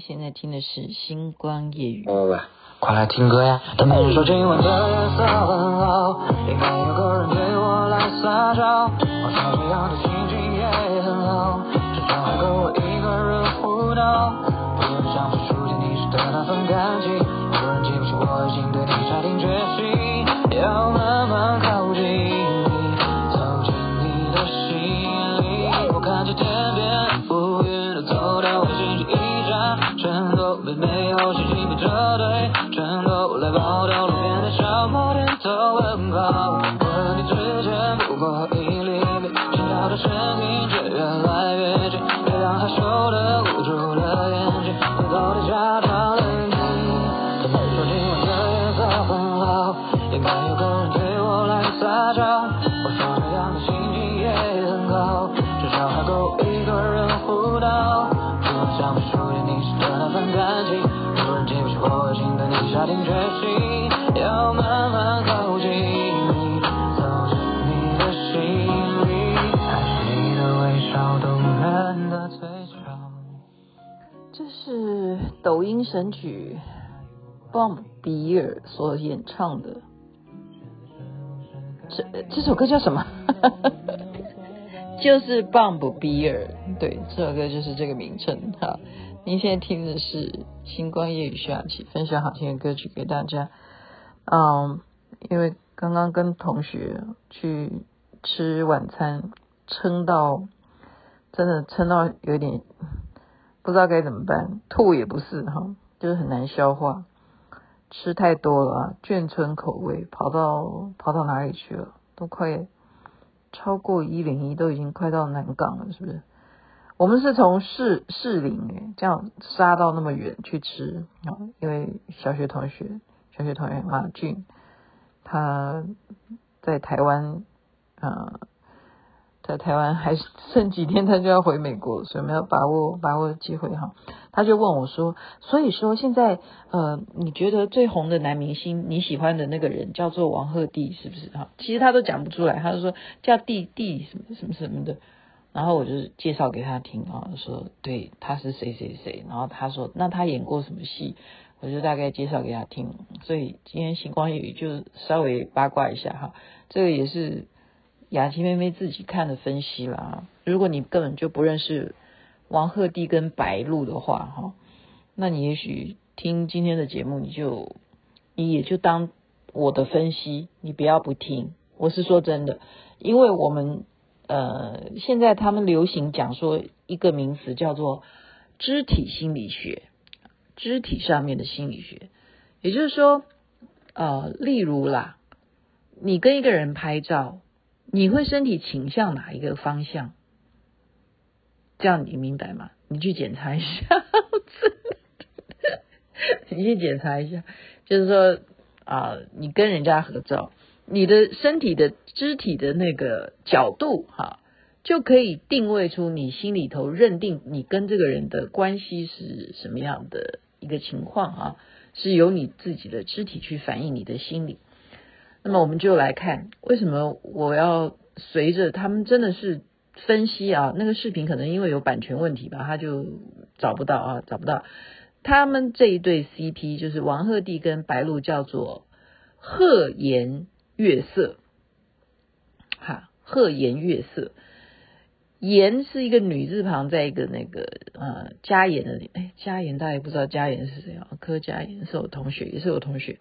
您现在听的是《星光夜雨》。喂喂，快来听歌呀！他们说今晚的夜色很好，应该有个人对我来撒娇。我说这样的心情也很好，至少还够我一个人胡闹。的问候。抖音神曲 Bump 比尔所演唱的。这这首歌叫什么？就是 Bump 比尔，对，这首歌就是这个名称。好，您现在听的是星光夜雨徐雅琪分享好听的歌曲给大家。嗯，因为刚刚跟同学去吃晚餐，撑到真的撑到有点不知道该怎么办，吐也不是哈，就是很难消化。吃太多了啊，眷村口味跑到跑到哪里去了？都快超过一零一，都已经快到南港了，是不是？我们是从士士林诶，这样杀到那么远去吃啊，因为小学同学，小学同学马俊，他在台湾啊。在台湾还剩几天，他就要回美国，所以没有把握把握机会哈。他就问我说：“所以说现在呃，你觉得最红的男明星，你喜欢的那个人叫做王鹤棣是不是哈？”其实他都讲不出来，他就说叫弟弟什么什么什么的。然后我就介绍给他听啊，说对，他是谁谁谁。然后他说那他演过什么戏？我就大概介绍给他听。所以今天星光夜语就稍微八卦一下哈，这个也是。雅琪妹妹自己看的分析啦，如果你根本就不认识王鹤棣跟白鹿的话哈，那你也许听今天的节目，你就你也就当我的分析，你不要不听。我是说真的，因为我们呃现在他们流行讲说一个名词叫做肢体心理学，肢体上面的心理学，也就是说呃例如啦，你跟一个人拍照。你会身体倾向哪一个方向？这样你明白吗？你去检查一下，你去检查一下，就是说啊，你跟人家合照，你的身体的肢体的那个角度哈，就可以定位出你心里头认定你跟这个人的关系是什么样的一个情况啊，是由你自己的肢体去反映你的心理。那么我们就来看，为什么我要随着他们真的是分析啊？那个视频可能因为有版权问题吧，他就找不到啊，找不到。他们这一对 CP 就是王鹤棣跟白鹿，叫做和颜悦色。哈，和颜悦色，颜是一个女字旁，在一个那个呃嘉颜的，哎，嘉颜大家也不知道嘉颜是谁啊？柯佳嬿是我同学，也是我同学。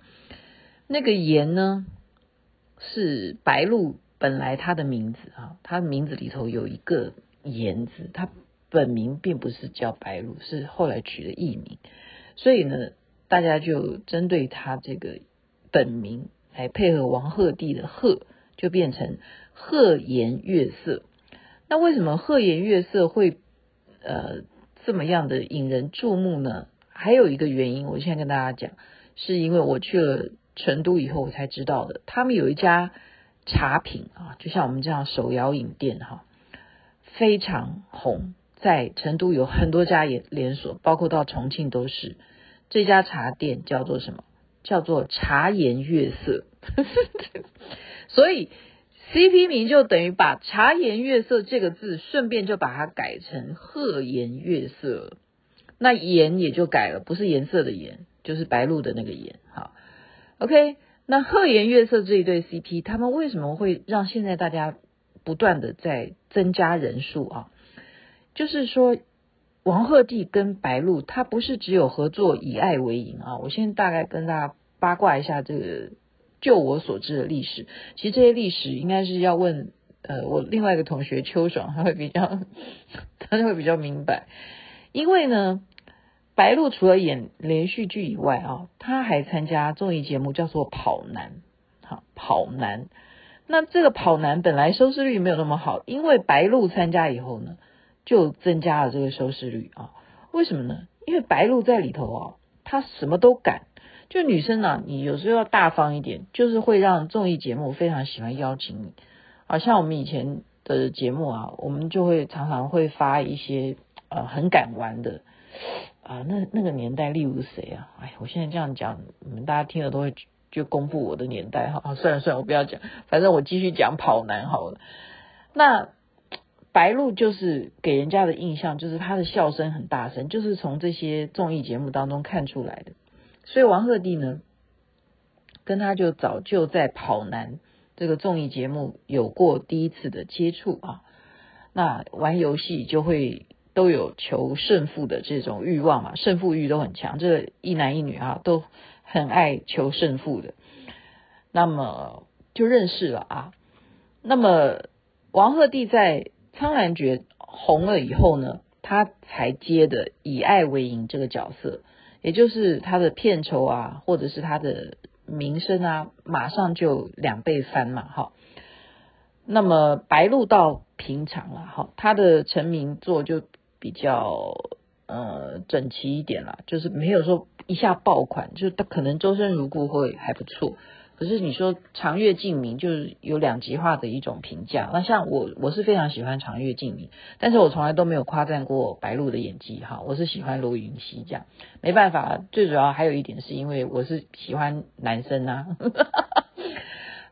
那个颜呢？是白鹿本来他的名字啊，他名字里头有一个颜字，他本名并不是叫白鹿，是后来取的艺名，所以呢，大家就针对他这个本名来配合王鹤棣的鹤，就变成鹤颜悦色。那为什么鹤颜悦色会呃这么样的引人注目呢？还有一个原因，我现在跟大家讲，是因为我去了。成都以后我才知道的，他们有一家茶品啊，就像我们这样手摇饮店哈，非常红，在成都有很多家也连锁，包括到重庆都是。这家茶店叫做什么？叫做茶颜悦色。所以 CP 名就等于把茶颜悦色这个字，顺便就把它改成贺颜悦色。那颜也就改了，不是颜色的颜，就是白露的那个颜。好，OK，那贺颜悦色这一对 CP，他们为什么会让现在大家不断的在增加人数啊？就是说，王鹤棣跟白鹿，他不是只有合作以爱为营啊。我现在大概跟大家八卦一下这个，就我所知的历史，其实这些历史应该是要问呃我另外一个同学邱爽，他会比较，他就会比较明白，因为呢。白鹿除了演连续剧以外啊，他还参加综艺节目，叫做《跑男》。好，《跑男》那这个《跑男》本来收视率没有那么好，因为白鹿参加以后呢，就增加了这个收视率啊。为什么呢？因为白鹿在里头啊，他什么都敢。就女生呢、啊，你有时候要大方一点，就是会让综艺节目非常喜欢邀请你。啊，像我们以前的节目啊，我们就会常常会发一些呃很敢玩的。啊，那那个年代，例如谁啊？哎，我现在这样讲，你们大家听了都会就公布我的年代哈。算了算了，我不要讲，反正我继续讲跑男好了。那白鹿就是给人家的印象，就是他的笑声很大声，就是从这些综艺节目当中看出来的。所以王鹤棣呢，跟他就早就在跑男这个综艺节目有过第一次的接触啊。那玩游戏就会。都有求胜负的这种欲望嘛，胜负欲都很强。这一男一女啊，都很爱求胜负的。那么就认识了啊。那么王鹤棣在《苍兰诀》红了以后呢，他才接的以爱为营这个角色，也就是他的片酬啊，或者是他的名声啊，马上就两倍翻嘛，哈。那么白鹿到平常了，哈，他的成名作就。比较呃整齐一点啦，就是没有说一下爆款，就他可能周生如故会还不错。可是你说长月烬明，就是有两极化的一种评价。那像我我是非常喜欢长月烬明，但是我从来都没有夸赞过白鹿的演技哈。我是喜欢罗云熙这样，没办法，最主要还有一点是因为我是喜欢男生呐、啊。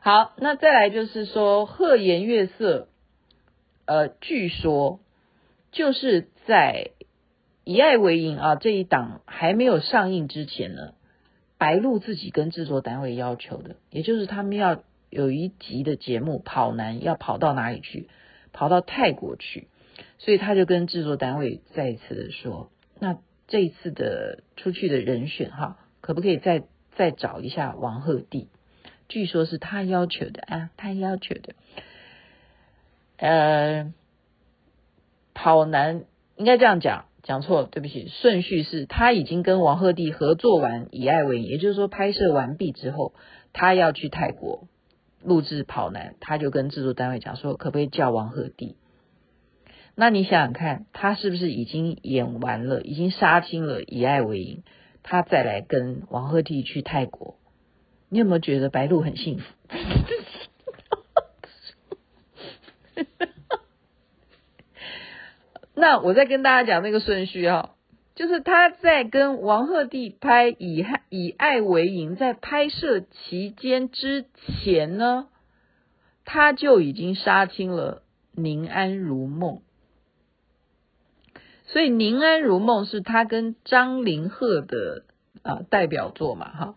好，那再来就是说贺颜悦色，呃，据说。就是在《以爱为营》啊这一档还没有上映之前呢，白鹿自己跟制作单位要求的，也就是他们要有一集的节目跑男要跑到哪里去？跑到泰国去，所以他就跟制作单位再一次的说，那这一次的出去的人选哈，可不可以再再找一下王鹤棣？据说是他要求的啊，他要求的，呃。跑男应该这样讲，讲错了，对不起。顺序是他已经跟王鹤棣合作完《以爱为营》，也就是说拍摄完毕之后，他要去泰国录制《跑男》，他就跟制作单位讲说，可不可以叫王鹤棣？那你想想看，他是不是已经演完了，已经杀青了《以爱为营》，他再来跟王鹤棣去泰国？你有没有觉得白鹿很幸福？那我再跟大家讲那个顺序哈，就是他在跟王鹤棣拍以《以爱为营》在拍摄期间之前呢，他就已经杀青了《宁安如梦》，所以《宁安如梦》是他跟张凌赫的啊代表作嘛哈，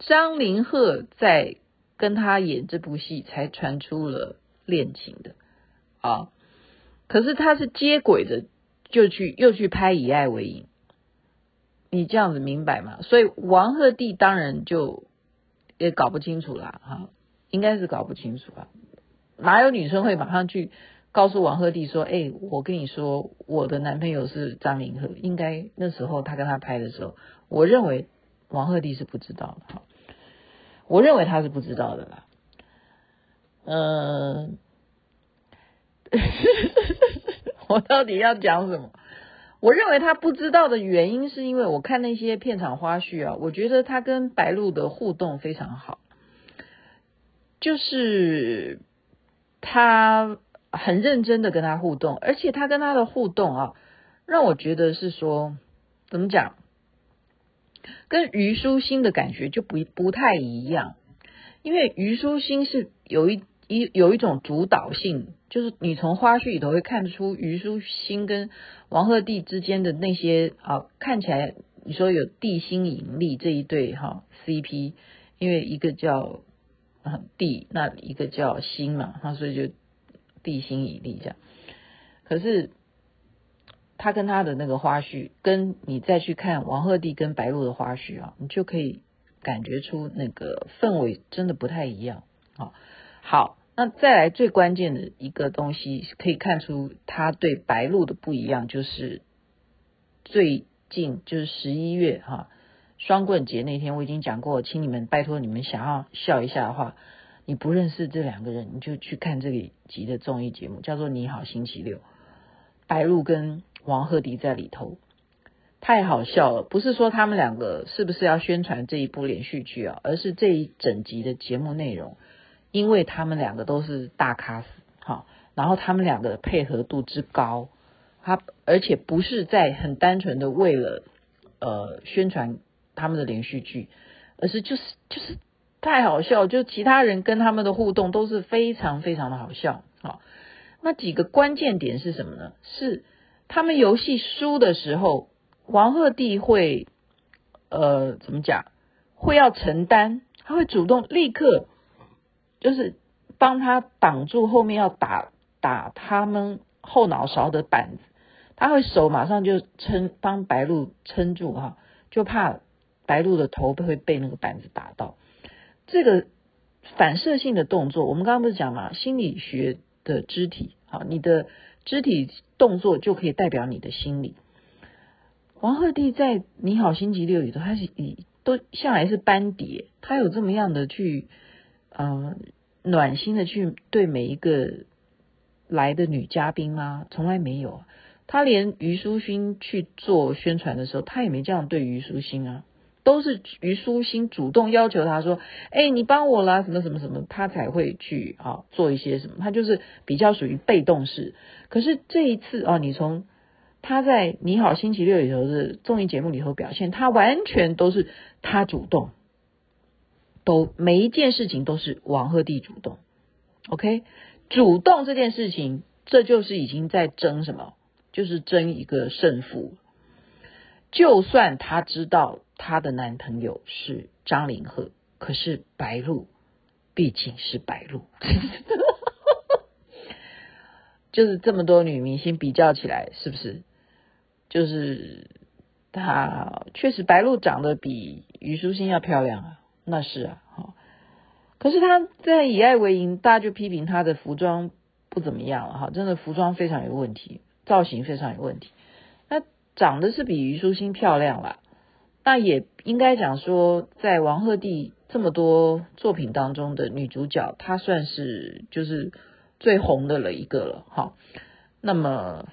张凌赫在跟他演这部戏才传出了恋情的啊。可是他是接轨的，就去又去拍《以爱为营》，你这样子明白吗？所以王鹤棣当然就也搞不清楚了哈，应该是搞不清楚吧？哪有女生会马上去告诉王鹤棣说：“哎，我跟你说，我的男朋友是张凌赫。”应该那时候他跟他拍的时候，我认为王鹤棣是不知道的哈，我认为他是不知道的啦，嗯。我到底要讲什么？我认为他不知道的原因，是因为我看那些片场花絮啊，我觉得他跟白鹿的互动非常好，就是他很认真的跟他互动，而且他跟他的互动啊，让我觉得是说怎么讲，跟虞书欣的感觉就不不太一样，因为虞书欣是有一。一有一种主导性，就是你从花絮里头会看出虞书欣跟王鹤棣之间的那些啊，看起来你说有地心引力这一对哈 CP，因为一个叫啊地，那一个叫心嘛，那所以就地心引力这样。可是他跟他的那个花絮，跟你再去看王鹤棣跟白鹿的花絮啊，你就可以感觉出那个氛围真的不太一样啊。好，那再来最关键的一个东西，可以看出他对白鹿的不一样，就是最近就是十一月哈，双棍节那天我已经讲过，请你们拜托你们想要笑一下的话，你不认识这两个人，你就去看这个集的综艺节目，叫做《你好星期六》，白鹿跟王鹤棣在里头，太好笑了。不是说他们两个是不是要宣传这一部连续剧啊，而是这一整集的节目内容。因为他们两个都是大咖，好，然后他们两个的配合度之高，他而且不是在很单纯的为了呃宣传他们的连续剧，而是就是就是太好笑，就其他人跟他们的互动都是非常非常的好笑，好，那几个关键点是什么呢？是他们游戏输的时候，王鹤棣会呃怎么讲？会要承担，他会主动立刻。就是帮他挡住后面要打打他们后脑勺的板子，他会手马上就撑帮白鹿撑住哈，就怕白鹿的头会被那个板子打到。这个反射性的动作，我们刚刚不是讲嘛，心理学的肢体，好，你的肢体动作就可以代表你的心理。王鹤棣在《你好星期六》里头，他是以都向来是班底，他有这么样的去。嗯、暖心的去对每一个来的女嘉宾吗？从来没有。他连虞书欣去做宣传的时候，他也没这样对虞书欣啊，都是虞书欣主动要求他说：“哎，你帮我啦，什么什么什么，他才会去啊做一些什么。”他就是比较属于被动式。可是这一次啊，你从他在《你好星期六》里头的综艺节目里头表现，他完全都是他主动。都每一件事情都是王鹤棣主动，OK，主动这件事情，这就是已经在争什么？就是争一个胜负。就算他知道他的男朋友是张凌赫，可是白鹿毕竟是白鹿，就是这么多女明星比较起来，是不是？就是她确实白鹿长得比虞书欣要漂亮啊。那是啊，哈，可是他在以爱为营，大家就批评他的服装不怎么样了，哈，真的服装非常有问题，造型非常有问题。那长得是比虞书欣漂亮了，那也应该讲说，在王鹤棣这么多作品当中的女主角，她算是就是最红的了一个了，哈。那么，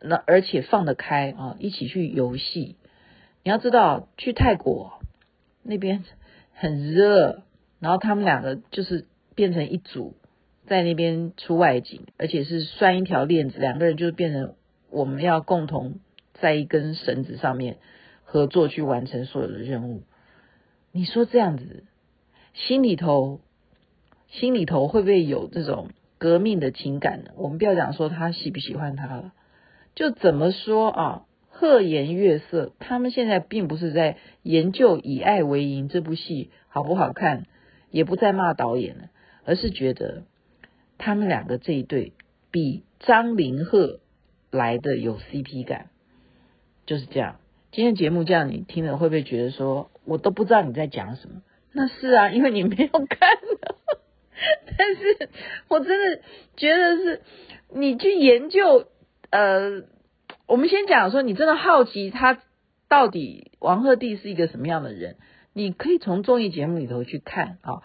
那而且放得开啊，一起去游戏。你要知道，去泰国那边。很热，然后他们两个就是变成一组，在那边出外景，而且是拴一条链子，两个人就变成我们要共同在一根绳子上面合作去完成所有的任务。你说这样子，心里头心里头会不会有这种革命的情感呢？我们不要讲说他喜不喜欢他了，就怎么说啊？和颜悦色，他们现在并不是在研究《以爱为营》这部戏好不好看，也不在骂导演了，而是觉得他们两个这一对比张凌赫来的有 CP 感，就是这样。今天节目这样，你听了会不会觉得说，我都不知道你在讲什么？那是啊，因为你没有看。但是我真的觉得是，你去研究，呃。我们先讲说，你真的好奇他到底王鹤棣是一个什么样的人？你可以从综艺节目里头去看啊，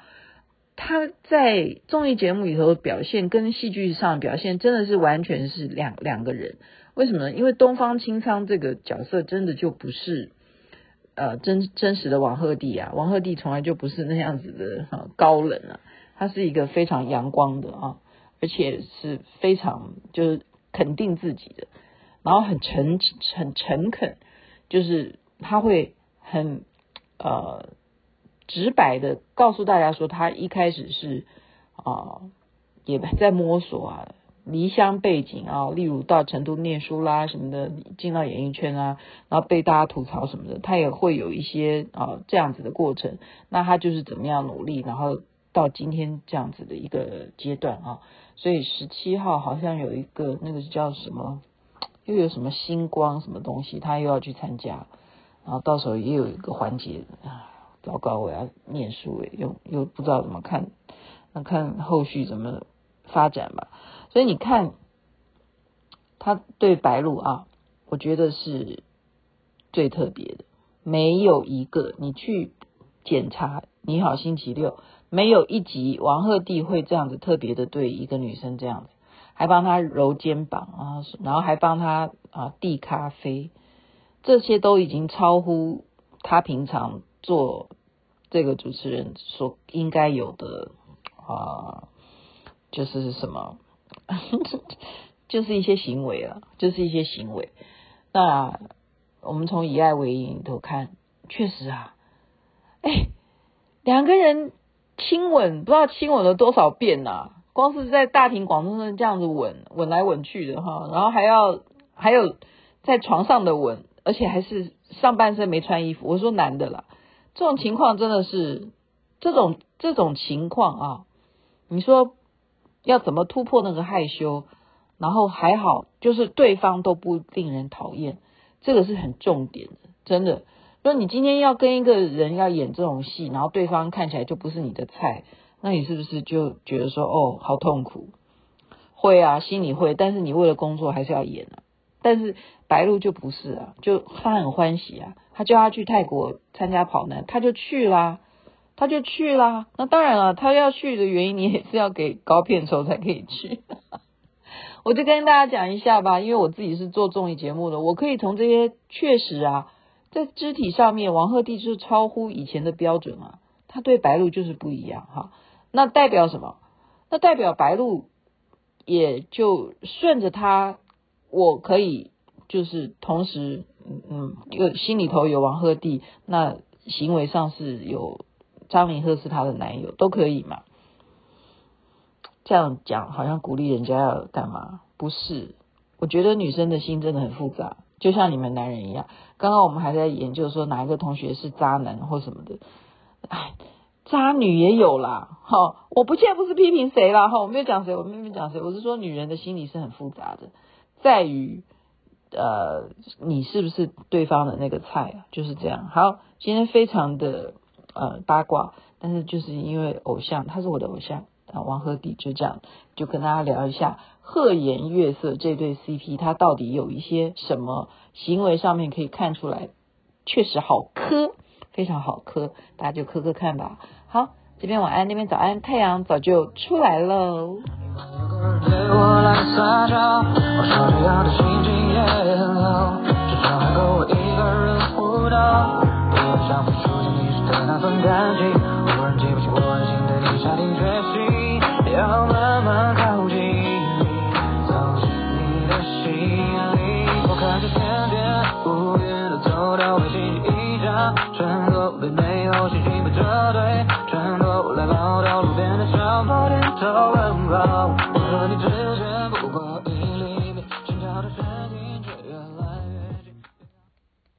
他在综艺节目里头的表现跟戏剧上表现真的是完全是两两个人。为什么呢？因为东方青苍这个角色真的就不是呃真真实的王鹤棣啊，王鹤棣从来就不是那样子的哈高冷啊，他是一个非常阳光的啊，而且是非常就是肯定自己的。然后很诚很诚恳，就是他会很呃直白的告诉大家说，他一开始是啊，也在摸索啊，离乡背景啊，例如到成都念书啦什么的，进到演艺圈啊，然后被大家吐槽什么的，他也会有一些啊这样子的过程。那他就是怎么样努力，然后到今天这样子的一个阶段啊。所以十七号好像有一个那个叫什么，又有什么星光什么东西，他又要去参加。然后到时候也有一个环节啊，糟糕，我要念书诶，又又不知道怎么看，那看后续怎么发展吧。所以你看，他对白鹿啊，我觉得是最特别的，没有一个你去检查《你好星期六》，没有一集王鹤棣会这样子特别的对一个女生这样子，还帮他揉肩膀啊，然后还帮他啊递咖啡。这些都已经超乎他平常做这个主持人所应该有的啊，就是什么，就是一些行为啊，就是一些行为。那我们从以爱为营里头看，确实啊，哎，两个人亲吻，不知道亲吻了多少遍呐、啊，光是在大庭广众上这样子吻，吻来吻去的哈，然后还要还有在床上的吻。而且还是上半身没穿衣服，我说男的啦，这种情况真的是这种这种情况啊，你说要怎么突破那个害羞，然后还好就是对方都不令人讨厌，这个是很重点的，真的。说你今天要跟一个人要演这种戏，然后对方看起来就不是你的菜，那你是不是就觉得说哦，好痛苦？会啊，心里会，但是你为了工作还是要演啊。但是白鹿就不是啊，就他很欢喜啊，他叫他去泰国参加跑男，他就去啦，他就去啦。那当然了，他要去的原因，你也是要给高片酬才可以去。我就跟大家讲一下吧，因为我自己是做综艺节目的，我可以从这些确实啊，在肢体上面，王鹤棣就是超乎以前的标准啊，他对白鹿就是不一样哈。那代表什么？那代表白鹿也就顺着他。我可以就是同时，嗯嗯，有心里头有王鹤棣，那行为上是有张凌赫是他的男友，都可以嘛？这样讲好像鼓励人家要干嘛？不是，我觉得女生的心真的很复杂，就像你们男人一样。刚刚我们还在研究说哪一个同学是渣男或什么的，哎，渣女也有啦。哈，我不见不是批评谁啦，哈，我没有讲谁，我没有讲谁，我是说女人的心理是很复杂的。在于，呃，你是不是对方的那个菜啊？就是这样。好，今天非常的呃八卦，但是就是因为偶像，他是我的偶像啊，王鹤棣就这样，就跟大家聊一下贺颜悦色这对 CP，他到底有一些什么行为上面可以看出来，确实好磕，非常好磕，大家就磕磕看吧。好，这边晚安，那边早安，太阳早就出来喽。